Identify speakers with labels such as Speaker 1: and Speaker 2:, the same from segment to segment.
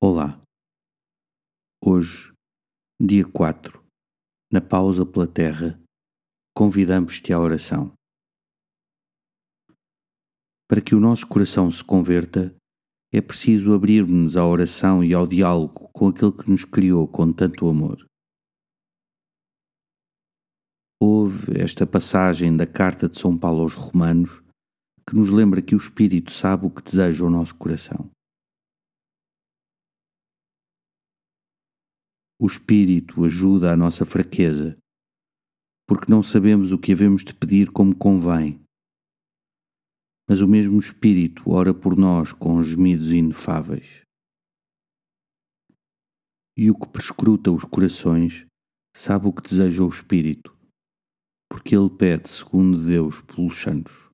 Speaker 1: Olá. Hoje, dia 4, na pausa pela terra, convidamos-te à oração. Para que o nosso coração se converta, é preciso abrirmos-nos à oração e ao diálogo com aquele que nos criou com tanto amor. Houve esta passagem da carta de São Paulo aos Romanos que nos lembra que o Espírito sabe o que deseja o nosso coração. O Espírito ajuda a nossa fraqueza, porque não sabemos o que havemos de pedir como convém. Mas o mesmo Espírito ora por nós com gemidos inefáveis. E o que prescruta os corações sabe o que deseja o Espírito, porque ele pede segundo Deus pelos santos.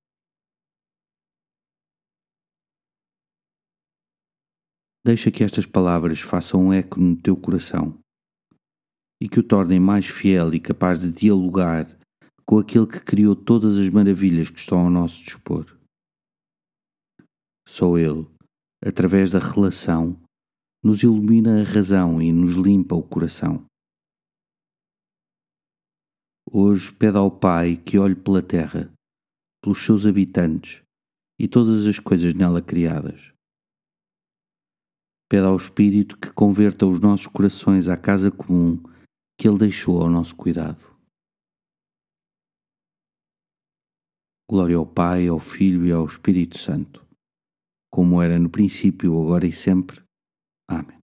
Speaker 1: Deixa que estas palavras façam um eco no teu coração e que o tornem mais fiel e capaz de dialogar com aquele que criou todas as maravilhas que estão ao nosso dispor. Só Ele, através da relação, nos ilumina a razão e nos limpa o coração. Hoje pede ao Pai que olhe pela terra, pelos seus habitantes e todas as coisas nela criadas. Pede ao Espírito que converta os nossos corações à casa comum que Ele deixou ao nosso cuidado. Glória ao Pai, ao Filho e ao Espírito Santo, como era no princípio, agora e sempre. Amém.